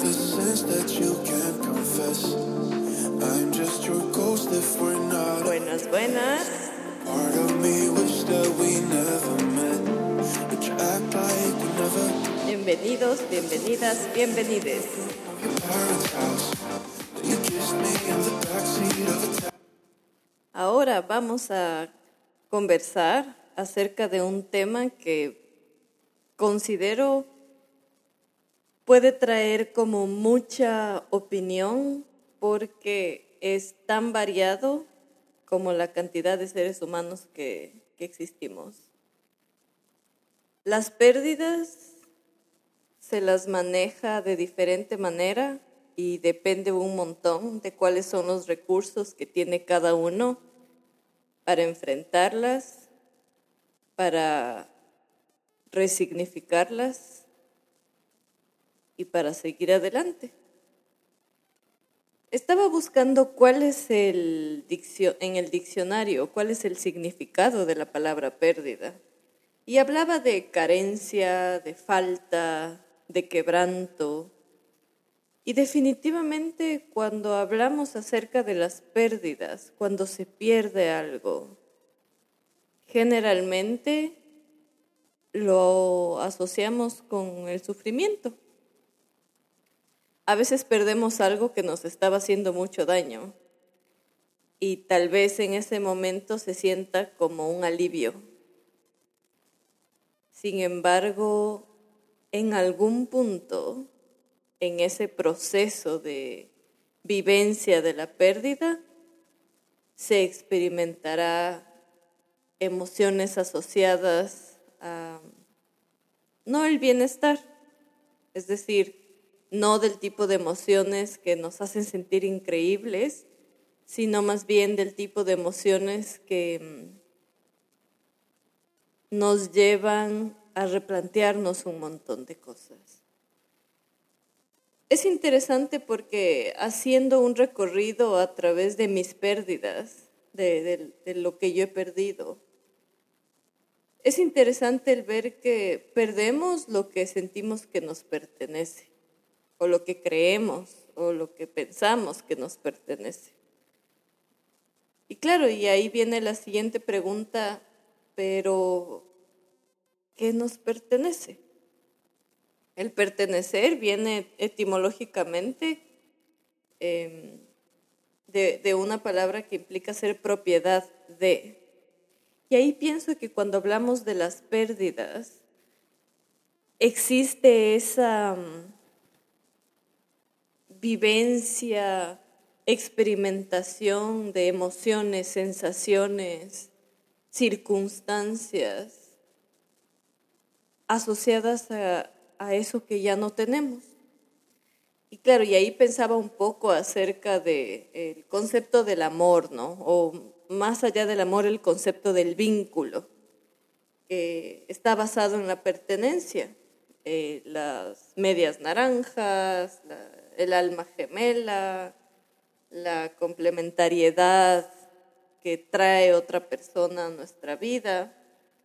the sins that you can't confess. I'm just your ghost if we're not. Buenas, buenas. Part of me wish that we never met. But you act like we never Bienvenidos, bienvenidas, bienvenides. Ahora vamos a conversar acerca de un tema que considero puede traer como mucha opinión porque es tan variado como la cantidad de seres humanos que, que existimos. Las pérdidas se las maneja de diferente manera y depende un montón de cuáles son los recursos que tiene cada uno para enfrentarlas, para resignificarlas y para seguir adelante. Estaba buscando cuál es el en el diccionario, cuál es el significado de la palabra pérdida. Y hablaba de carencia, de falta, de quebranto. Y definitivamente cuando hablamos acerca de las pérdidas, cuando se pierde algo, generalmente lo asociamos con el sufrimiento. A veces perdemos algo que nos estaba haciendo mucho daño y tal vez en ese momento se sienta como un alivio. Sin embargo, en algún punto, en ese proceso de vivencia de la pérdida, se experimentará emociones asociadas a no el bienestar, es decir, no del tipo de emociones que nos hacen sentir increíbles, sino más bien del tipo de emociones que mm, nos llevan a replantearnos un montón de cosas. Es interesante porque haciendo un recorrido a través de mis pérdidas, de, lo que yo he perdido, es interesante el ver que perdemos lo que sentimos que nos pertenece, o lo que creemos, o lo que pensamos que nos pertenece. Y claro, y ahí viene la siguiente pregunta, pero ¿qué nos pertenece? El pertenecer viene etimológicamente em, de, de una palabra que implica ser propiedad de. Y ahí pienso que cuando hablamos de las pérdidas, existe esa vivencia, experimentación de emociones, sensaciones, circunstancias asociadas a, a eso que ya no tenemos. Y claro, y ahí pensaba un poco acerca del concepto del amor, ¿no? O más allá del amor, el concepto del vínculo, que está basado en la pertenencia. Eh, las medias naranjas, la- el alma gemela, la complementariedad que trae otra persona a nuestra vida,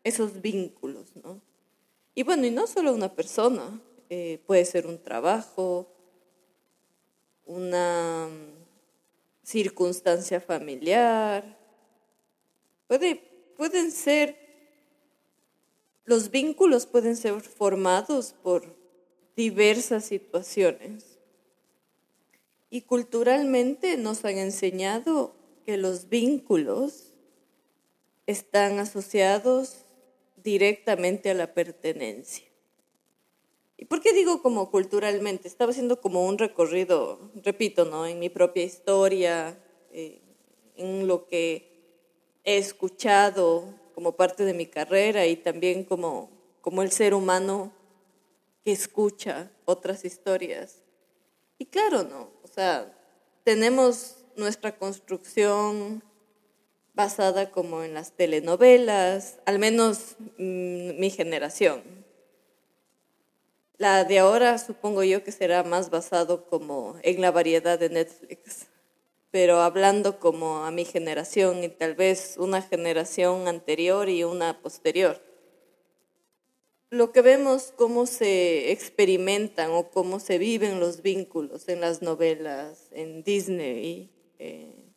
esos vínculos, ¿no? Y bueno, y no solo una persona, eh, puede ser un trabajo, una mm, circunstancia familiar, puede, pueden ser, los vínculos pueden ser formados por diversas situaciones. Y culturalmente nos han enseñado que los vínculos están asociados directamente a la pertenencia. ¿Y por qué digo como culturalmente? Estaba haciendo como un recorrido, repito, ¿no? En mi propia historia, eh, en lo que he escuchado como parte de mi carrera y también como, como el ser humano que escucha otras historias. Y claro, ¿no? O sea, tenemos nuestra construcción basada como en las telenovelas, al menos mm, mi generación. La de ahora supongo yo que será más basado como en la variedad de Netflix, pero hablando como a mi generación y tal vez una generación anterior y una posterior. Lo que vemos cómo se experimentan o cómo se viven los vínculos en las novelas, en Disney, eh,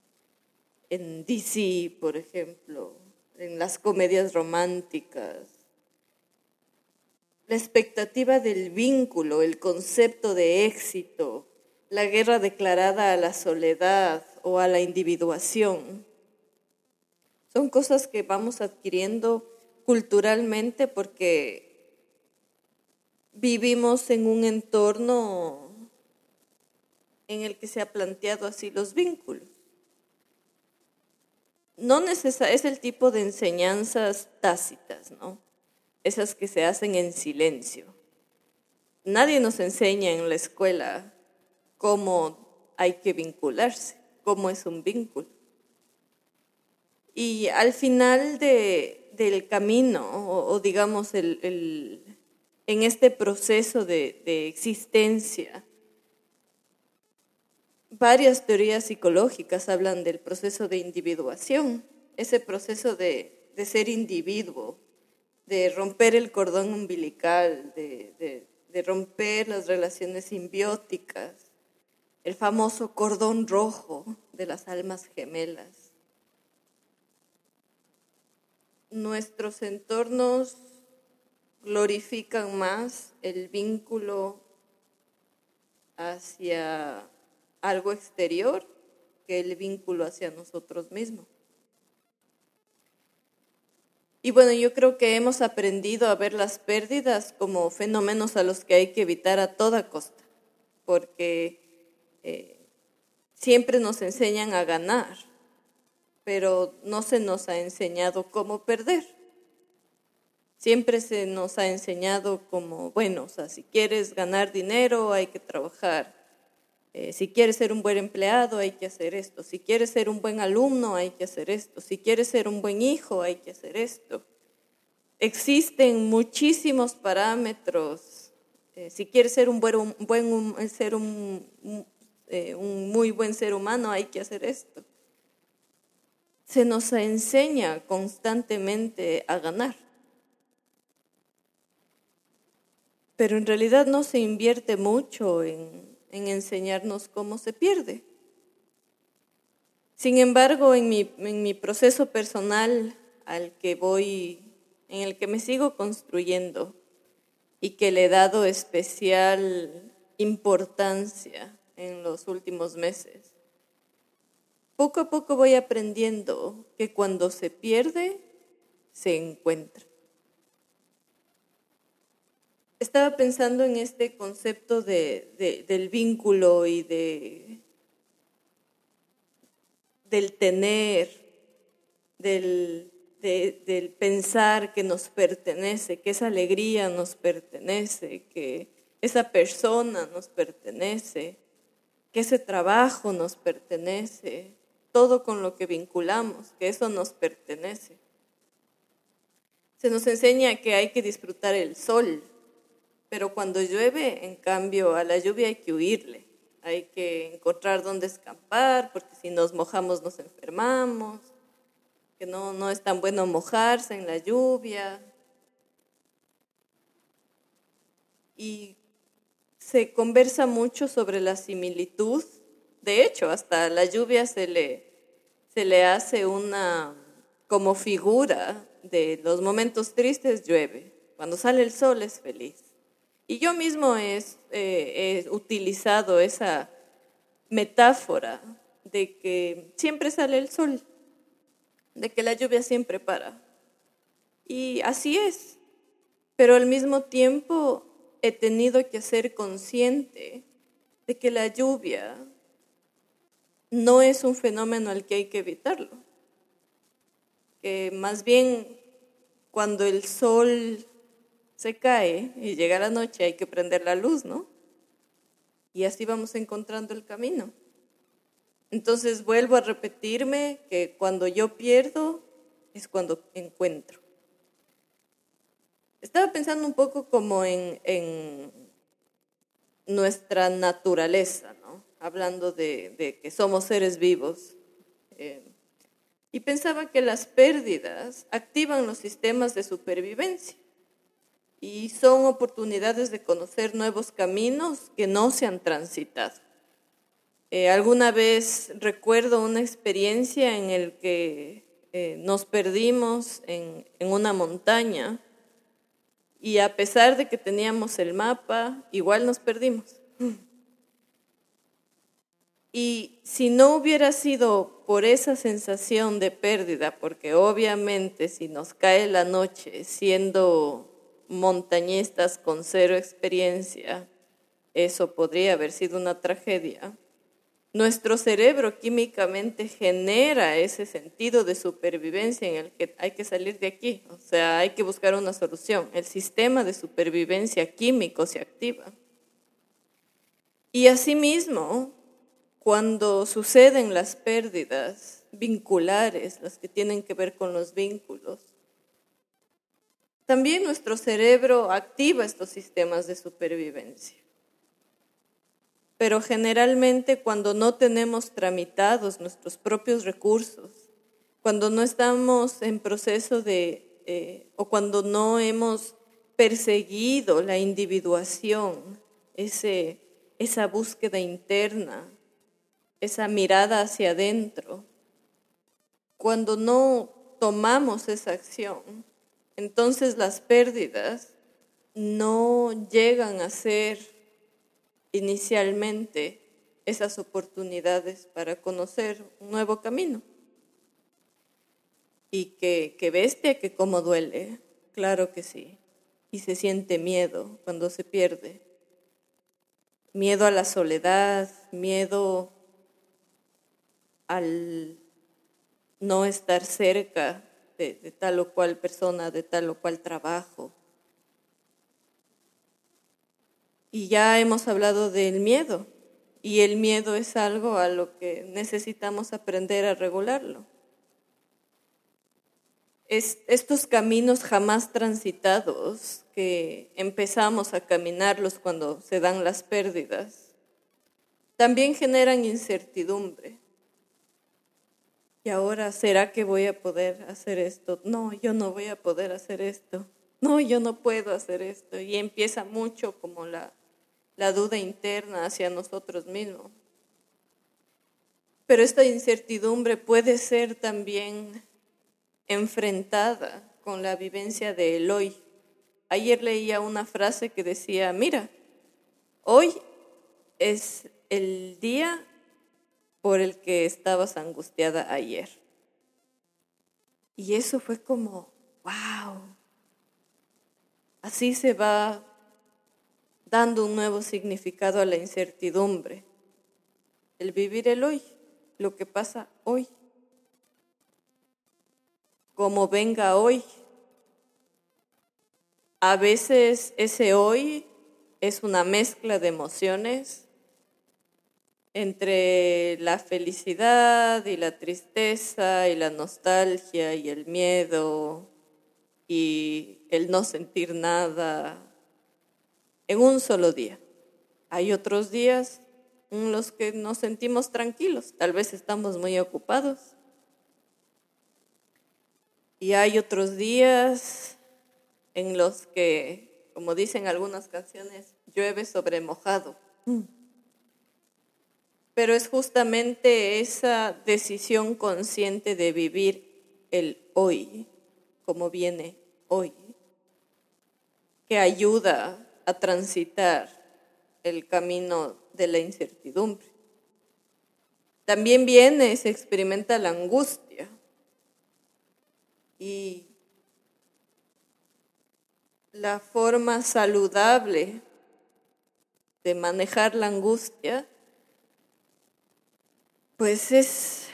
en DC, por ejemplo, en las comedias románticas. La expectativa del vínculo, el concepto de éxito, la guerra declarada a la soledad o a la individuación, son cosas que vamos adquiriendo culturalmente porque vivimos en un entorno en el que se ha planteado así los vínculos. No es el tipo de enseñanzas tácitas, ¿no? Esas que se hacen en silencio. Nadie nos enseña en la escuela cómo hay que vincularse, cómo es un vínculo. Y al final del camino, o, digamos el, en este proceso de, existencia. Varias teorías psicológicas hablan del proceso de individuación, ese proceso de, ser individuo, de romper el cordón umbilical, de, romper las relaciones simbióticas, el famoso cordón rojo de las almas gemelas. Nuestros entornos glorifican más el vínculo hacia algo exterior que el vínculo hacia nosotros mismos. Y bueno, yo creo que hemos aprendido a ver las pérdidas como fenómenos a los que hay que evitar a toda costa, porque eh, siempre nos enseñan a ganar, pero no se nos ha enseñado cómo perder siempre se nos ha enseñado como, bueno, o si quieres ganar dinero hay que trabajar, eh, si quieres ser un buen empleado hay que hacer esto, si quieres ser un buen alumno hay que hacer esto, si quieres ser un buen hijo hay que hacer esto. Existen muchísimos parámetros. Eh, si quieres ser un buen ser eh, un muy buen ser humano hay que hacer esto. Se nos enseña constantemente a ganar. Pero en realidad no se invierte mucho en, enseñarnos cómo se pierde. Sin embargo, en mi, en mi proceso personal al que voy, en el que me sigo construyendo y que le he dado especial importancia en los últimos meses, poco a poco voy aprendiendo que cuando se pierde, se encuentra. Estaba pensando en este concepto de, del vínculo y de, del tener, del, del pensar que nos pertenece, que esa alegría nos pertenece, que esa persona nos pertenece, que ese trabajo nos pertenece, todo con lo que vinculamos, que eso nos pertenece. Se nos enseña que hay que disfrutar el sol, pero cuando llueve, en cambio, a la lluvia hay que huirle. Hay que encontrar dónde escapar, porque si nos mojamos nos enfermamos, que no, no es tan bueno mojarse en la lluvia. Y se conversa mucho sobre la similitud. De hecho, hasta la lluvia se le, se le hace una como figura de los momentos tristes llueve. Cuando sale el sol es feliz. Y yo mismo eh, he, utilizado esa metáfora de que siempre sale el sol, de que la lluvia siempre para. Y así es, pero al mismo tiempo he tenido que ser consciente de que la lluvia no es un fenómeno al que hay que evitarlo, que más bien cuando el sol se cae y llega la noche, hay que prender la luz, ¿no? Y así vamos encontrando el camino. Entonces vuelvo a repetirme que cuando yo pierdo es cuando encuentro. Estaba pensando un poco como en, nuestra naturaleza, ¿no? Hablando de, que somos seres vivos. Eh, y pensaba que las pérdidas activan los sistemas de supervivencia y son oportunidades de conocer nuevos caminos que no se han transitado. Eh, alguna vez recuerdo una experiencia en el que eh, nos perdimos en, en una montaña y a pesar de que teníamos el mapa, igual nos perdimos. Y si no hubiera sido por esa sensación de pérdida, porque obviamente si nos cae la noche siendo montañistas con cero experiencia, eso podría haber sido una tragedia. Nuestro cerebro químicamente genera ese sentido de supervivencia en el que hay que salir de aquí, o sea, hay que buscar una solución. El sistema de supervivencia químico se activa. Y asimismo, cuando suceden las pérdidas vinculares, las que tienen que ver con los vínculos, también nuestro cerebro activa estos sistemas de supervivencia. Pero generalmente cuando no tenemos tramitados nuestros propios recursos, cuando no estamos en proceso de, eh, o cuando no hemos perseguido la individuación, ese, esa búsqueda interna, esa mirada hacia adentro, cuando no tomamos esa acción, entonces las pérdidas no llegan a ser inicialmente esas oportunidades para conocer un nuevo camino. Y que, que bestia, que cómo duele, claro que sí. Y se siente miedo cuando se pierde. Miedo a la soledad, miedo al no estar cerca de, tal o cual persona, de tal o cual trabajo. Y ya hemos hablado del miedo, y el miedo es algo a lo que necesitamos aprender a regularlo. estos caminos jamás transitados que empezamos a caminarlos cuando se dan las pérdidas, también generan incertidumbre. Y ahora, ¿será que voy a poder hacer esto? No, yo no voy a poder hacer esto. No, yo no puedo hacer esto. Y empieza mucho como la, la duda interna hacia nosotros mismos. Pero esta incertidumbre puede ser también enfrentada con la vivencia de hoy. Ayer leía una frase que decía, mira, hoy es el día por el que estabas angustiada ayer. Y eso fue como, wow, así se va dando un nuevo significado a la incertidumbre. El vivir el hoy, lo que pasa hoy, como venga hoy. A veces ese hoy es una mezcla de emociones entre la felicidad y la tristeza y la nostalgia y el miedo y el no sentir nada en un solo día. Hay otros días en los que nos sentimos tranquilos, tal vez estamos muy ocupados. Y hay otros días en los que, como dicen algunas canciones, llueve sobre mojado. Mm. Pero es justamente esa decisión consciente de vivir el hoy, como viene hoy, que ayuda a transitar el camino de la incertidumbre. También viene, se experimenta la angustia y la forma saludable de manejar la angustia pues es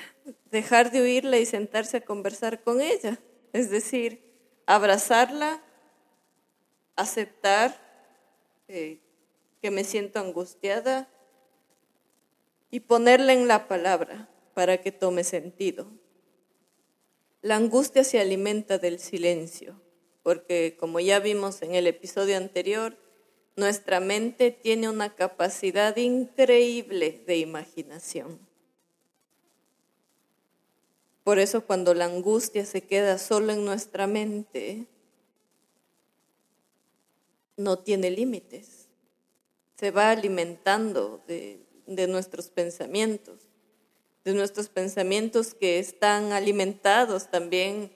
dejar de oírla y sentarse a conversar con ella. Es decir, abrazarla, aceptar eh, que me siento angustiada y ponerla en la palabra para que tome sentido. La angustia se alimenta del silencio, porque como ya vimos en el episodio anterior, nuestra mente tiene una capacidad increíble de imaginación. Por eso cuando la angustia se queda solo en nuestra mente, no tiene límites. Se va alimentando de, de nuestros pensamientos, de nuestros pensamientos que están alimentados también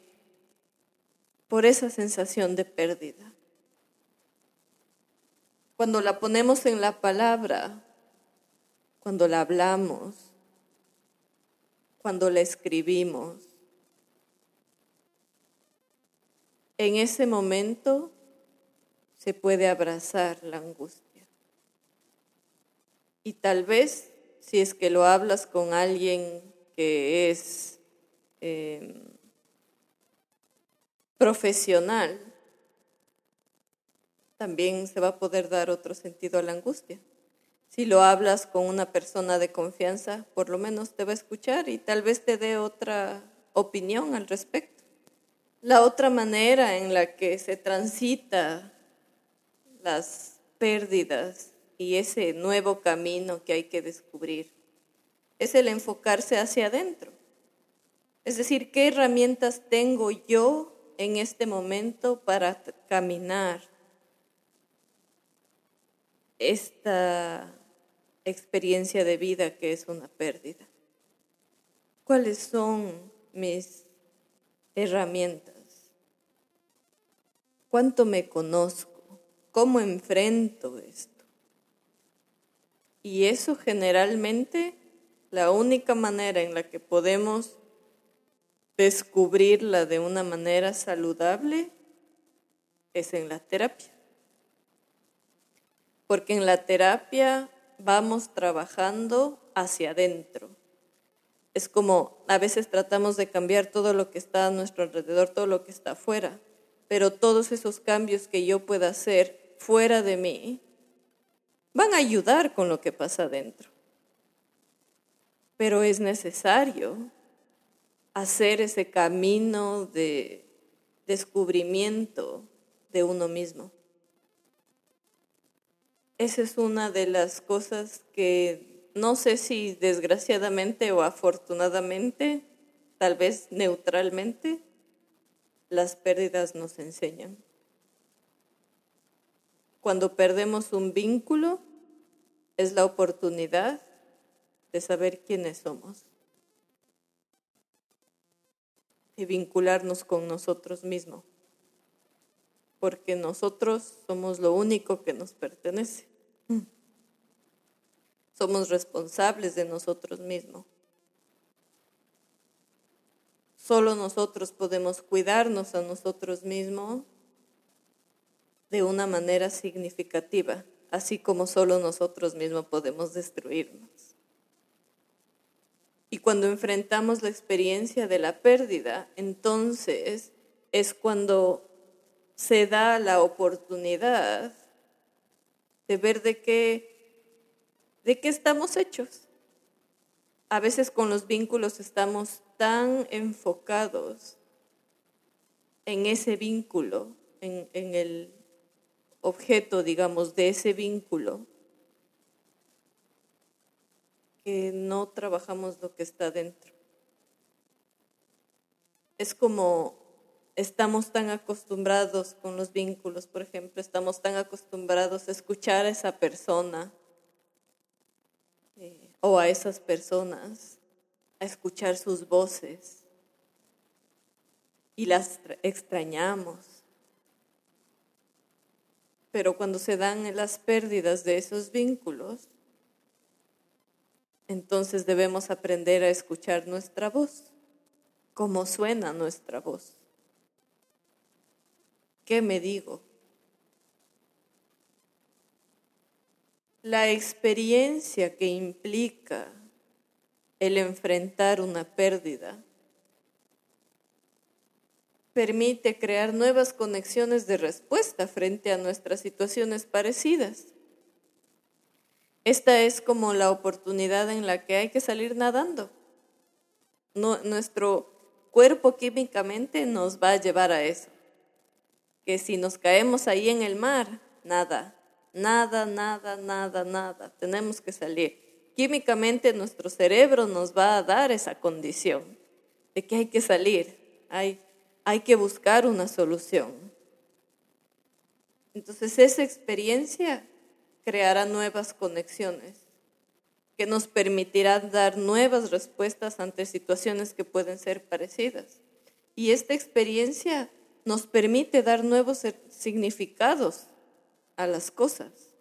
por esa sensación de pérdida. Cuando la ponemos en la palabra, cuando la hablamos, cuando la escribimos, en ese momento se puede abrazar la angustia. Y tal vez si es que lo hablas con alguien que es em, profesional, también se va a poder dar otro sentido a la angustia. Si lo hablas con una persona de confianza, por lo menos te va a escuchar y tal vez te dé otra opinión al respecto. La otra manera en la que se transita las pérdidas y ese nuevo camino que hay que descubrir es el enfocarse hacia adentro. Es decir, ¿qué herramientas tengo yo en este momento para caminar esta experiencia de vida que es una pérdida? ¿Cuáles son mis herramientas? ¿Cuánto me conozco? ¿Cómo enfrento esto? Y eso generalmente, la única manera en la que podemos descubrirla de una manera saludable es en la terapia. Porque en la terapia vamos trabajando hacia adentro. Es como a veces tratamos de cambiar todo lo que está a nuestro alrededor, todo lo que está afuera, pero todos esos cambios que yo pueda hacer fuera de mí van a ayudar con lo que pasa adentro. Pero es necesario hacer ese camino de descubrimiento de uno mismo. Esa es una de las cosas que no sé si desgraciadamente o afortunadamente, tal vez neutralmente, las pérdidas nos enseñan. Cuando perdemos un vínculo, es la oportunidad de saber quiénes somos, de vincularnos con nosotros mismos porque nosotros somos lo único que nos pertenece. Somos responsables de nosotros mismos. Solo nosotros podemos cuidarnos a nosotros mismos de una manera significativa, así como solo nosotros mismos podemos destruirnos. Y cuando enfrentamos la experiencia de la pérdida, entonces es cuando se da la oportunidad de ver de qué, de qué estamos hechos. A veces con los vínculos estamos tan enfocados en ese vínculo, en, en el objeto, digamos, de ese vínculo, que no trabajamos lo que está dentro. Es como estamos tan acostumbrados con los vínculos, por ejemplo, estamos tan acostumbrados a escuchar a esa persona eh, o a esas personas, a escuchar sus voces y las extrañamos. Pero cuando se dan las pérdidas de esos vínculos, entonces debemos aprender a escuchar nuestra voz, cómo suena nuestra voz. ¿Qué me digo? La experiencia que implica el enfrentar una pérdida permite crear nuevas conexiones de respuesta frente a nuestras situaciones parecidas. Esta es como la oportunidad en la que hay que salir nadando. nuestro cuerpo químicamente nos va a llevar a eso que si nos caemos ahí en el mar, nada, nada, nada, nada, nada, tenemos que salir. Químicamente nuestro cerebro nos va a dar esa condición de que hay que salir, hay, hay que buscar una solución. Entonces esa experiencia creará nuevas conexiones que nos permitirán dar nuevas respuestas ante situaciones que pueden ser parecidas. Y esta experiencia nos permite dar nuevos significados a las cosas.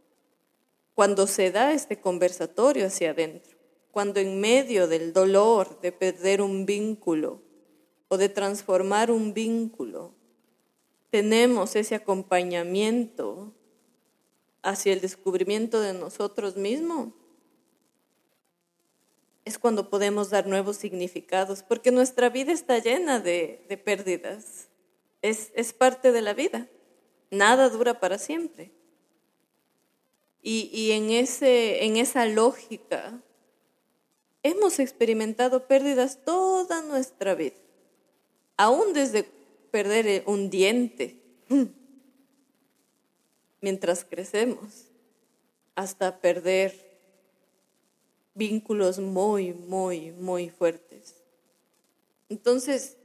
Cuando se da este conversatorio hacia adentro, cuando en medio del dolor de perder un vínculo o de transformar un vínculo, tenemos ese acompañamiento hacia el descubrimiento de nosotros mismos, es cuando podemos dar nuevos significados, porque nuestra vida está llena de, pérdidas. Es, es, parte de la vida. Nada dura para siempre. Y, y en, ese, en esa lógica, hemos experimentado pérdidas toda nuestra vida. Aún desde perder un diente, mientras crecemos, hasta perder vínculos muy, muy, muy fuertes. Entonces,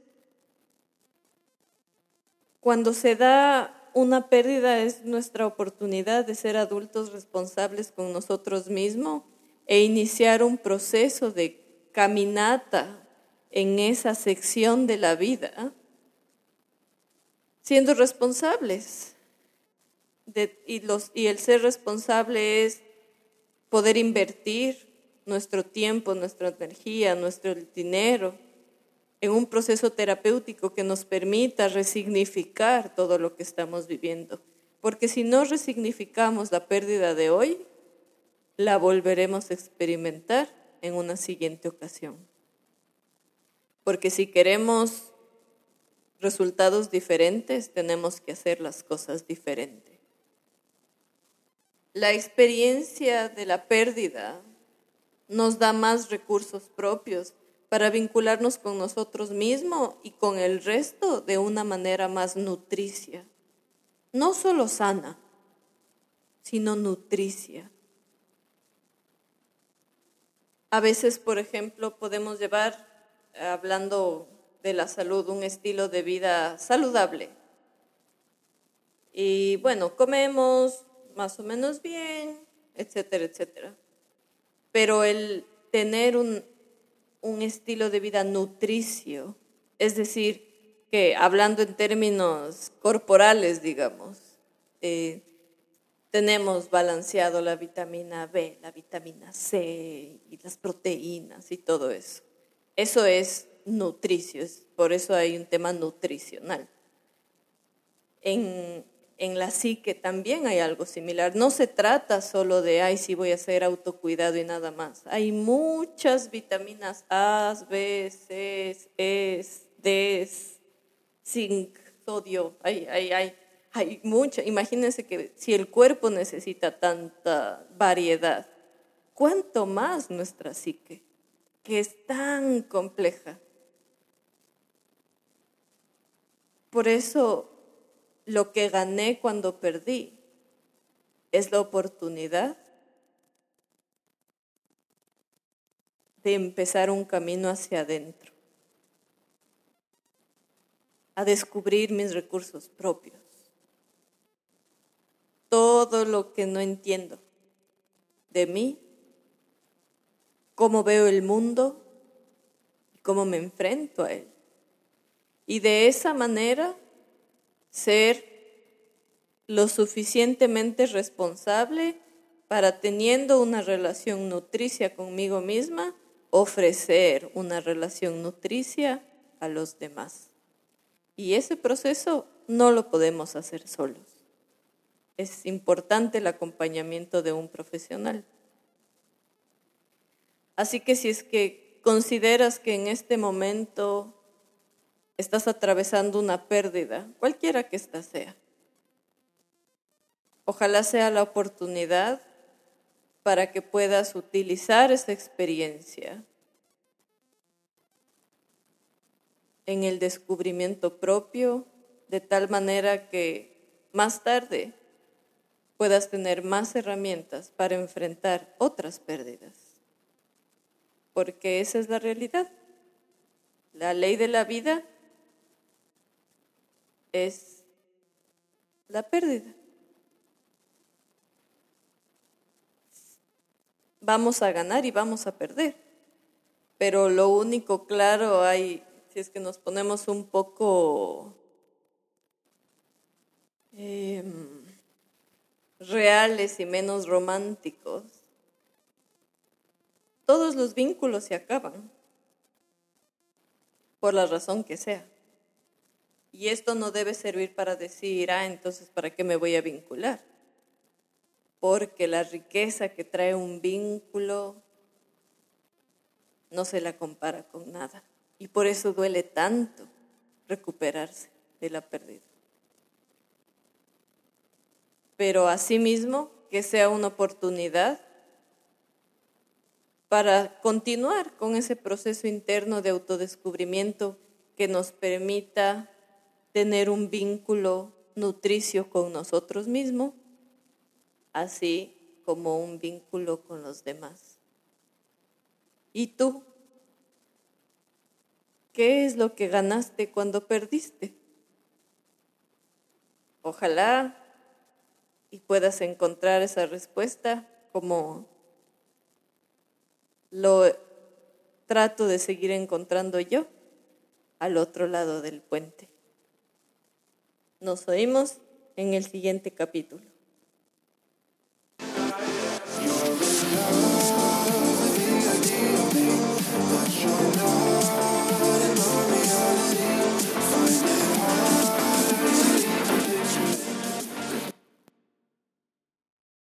cuando se da una pérdida es nuestra oportunidad de ser adultos responsables con nosotros mismos e iniciar un proceso de caminata en esa sección de la vida, siendo responsables. y, el ser responsable es poder invertir nuestro tiempo, nuestra energía, nuestro dinero en un proceso terapéutico que nos permita resignificar todo lo que estamos viviendo. Porque si no resignificamos la pérdida de hoy, la volveremos a experimentar en una siguiente ocasión. Porque si queremos resultados diferentes, tenemos que hacer las cosas diferentes. La experiencia de la pérdida nos da más recursos propios para vincularnos con nosotros mismos y con el resto de una manera más nutricia. No solo sana, sino nutricia. A veces, por ejemplo, podemos llevar, hablando de la salud, un estilo de vida saludable. Y bueno, comemos más o menos bien, etcétera, etcétera pero el tener un, estilo de vida nutricio, es decir, que hablando en términos corporales, digamos, eh, tenemos balanceado la vitamina B, la vitamina C y las proteínas y todo eso. Eso es nutricio, por eso hay un tema nutricional. En, en la psique también hay algo similar. No se trata solo de, ay, sí voy a hacer autocuidado y nada más. Hay muchas vitaminas A, B, C, E, D, zinc, sodio. Hay, hay, hay, hay mucha. Imagínense que si el cuerpo necesita tanta variedad, ¿cuánto más nuestra psique, que es tan compleja? Por eso lo que gané cuando perdí. Es la oportunidad de empezar un camino hacia adentro, a descubrir mis recursos propios, todo lo que no entiendo de mí, cómo veo el mundo y cómo me enfrento a él. Y de esa manera ser lo suficientemente responsable para teniendo una relación nutricia conmigo misma, ofrecer una relación nutricia a los demás. Y ese proceso no lo podemos hacer solos. Es importante el acompañamiento de un profesional. Así que si es que consideras que en este momento estás atravesando una pérdida, cualquiera que ésta sea. Ojalá sea la oportunidad para que puedas utilizar esa experiencia en el descubrimiento propio, de tal manera que más tarde puedas tener más herramientas para enfrentar otras pérdidas. Porque esa es la realidad. La ley de la vida es la pérdida. Vamos a ganar y vamos a perder. Pero lo único claro hay, si es que nos ponemos un poco em, reales y menos románticos, todos los vínculos se acaban, por la razón que sea. Y esto no debe servir para decir, ah, entonces, ¿para qué me voy a vincular? Porque la riqueza que trae un vínculo no se la compara con nada. Y por eso duele tanto recuperarse de la pérdida. Pero asimismo, que sea una oportunidad para continuar con ese proceso interno de autodescubrimiento que nos permita tener un vínculo nutricio con nosotros mismos, así como un vínculo con los demás. ¿Y tú? ¿Qué es lo que ganaste cuando perdiste? Ojalá y puedas encontrar esa respuesta como lo trato de seguir encontrando yo al otro lado del puente. Nos oímos en el siguiente capítulo.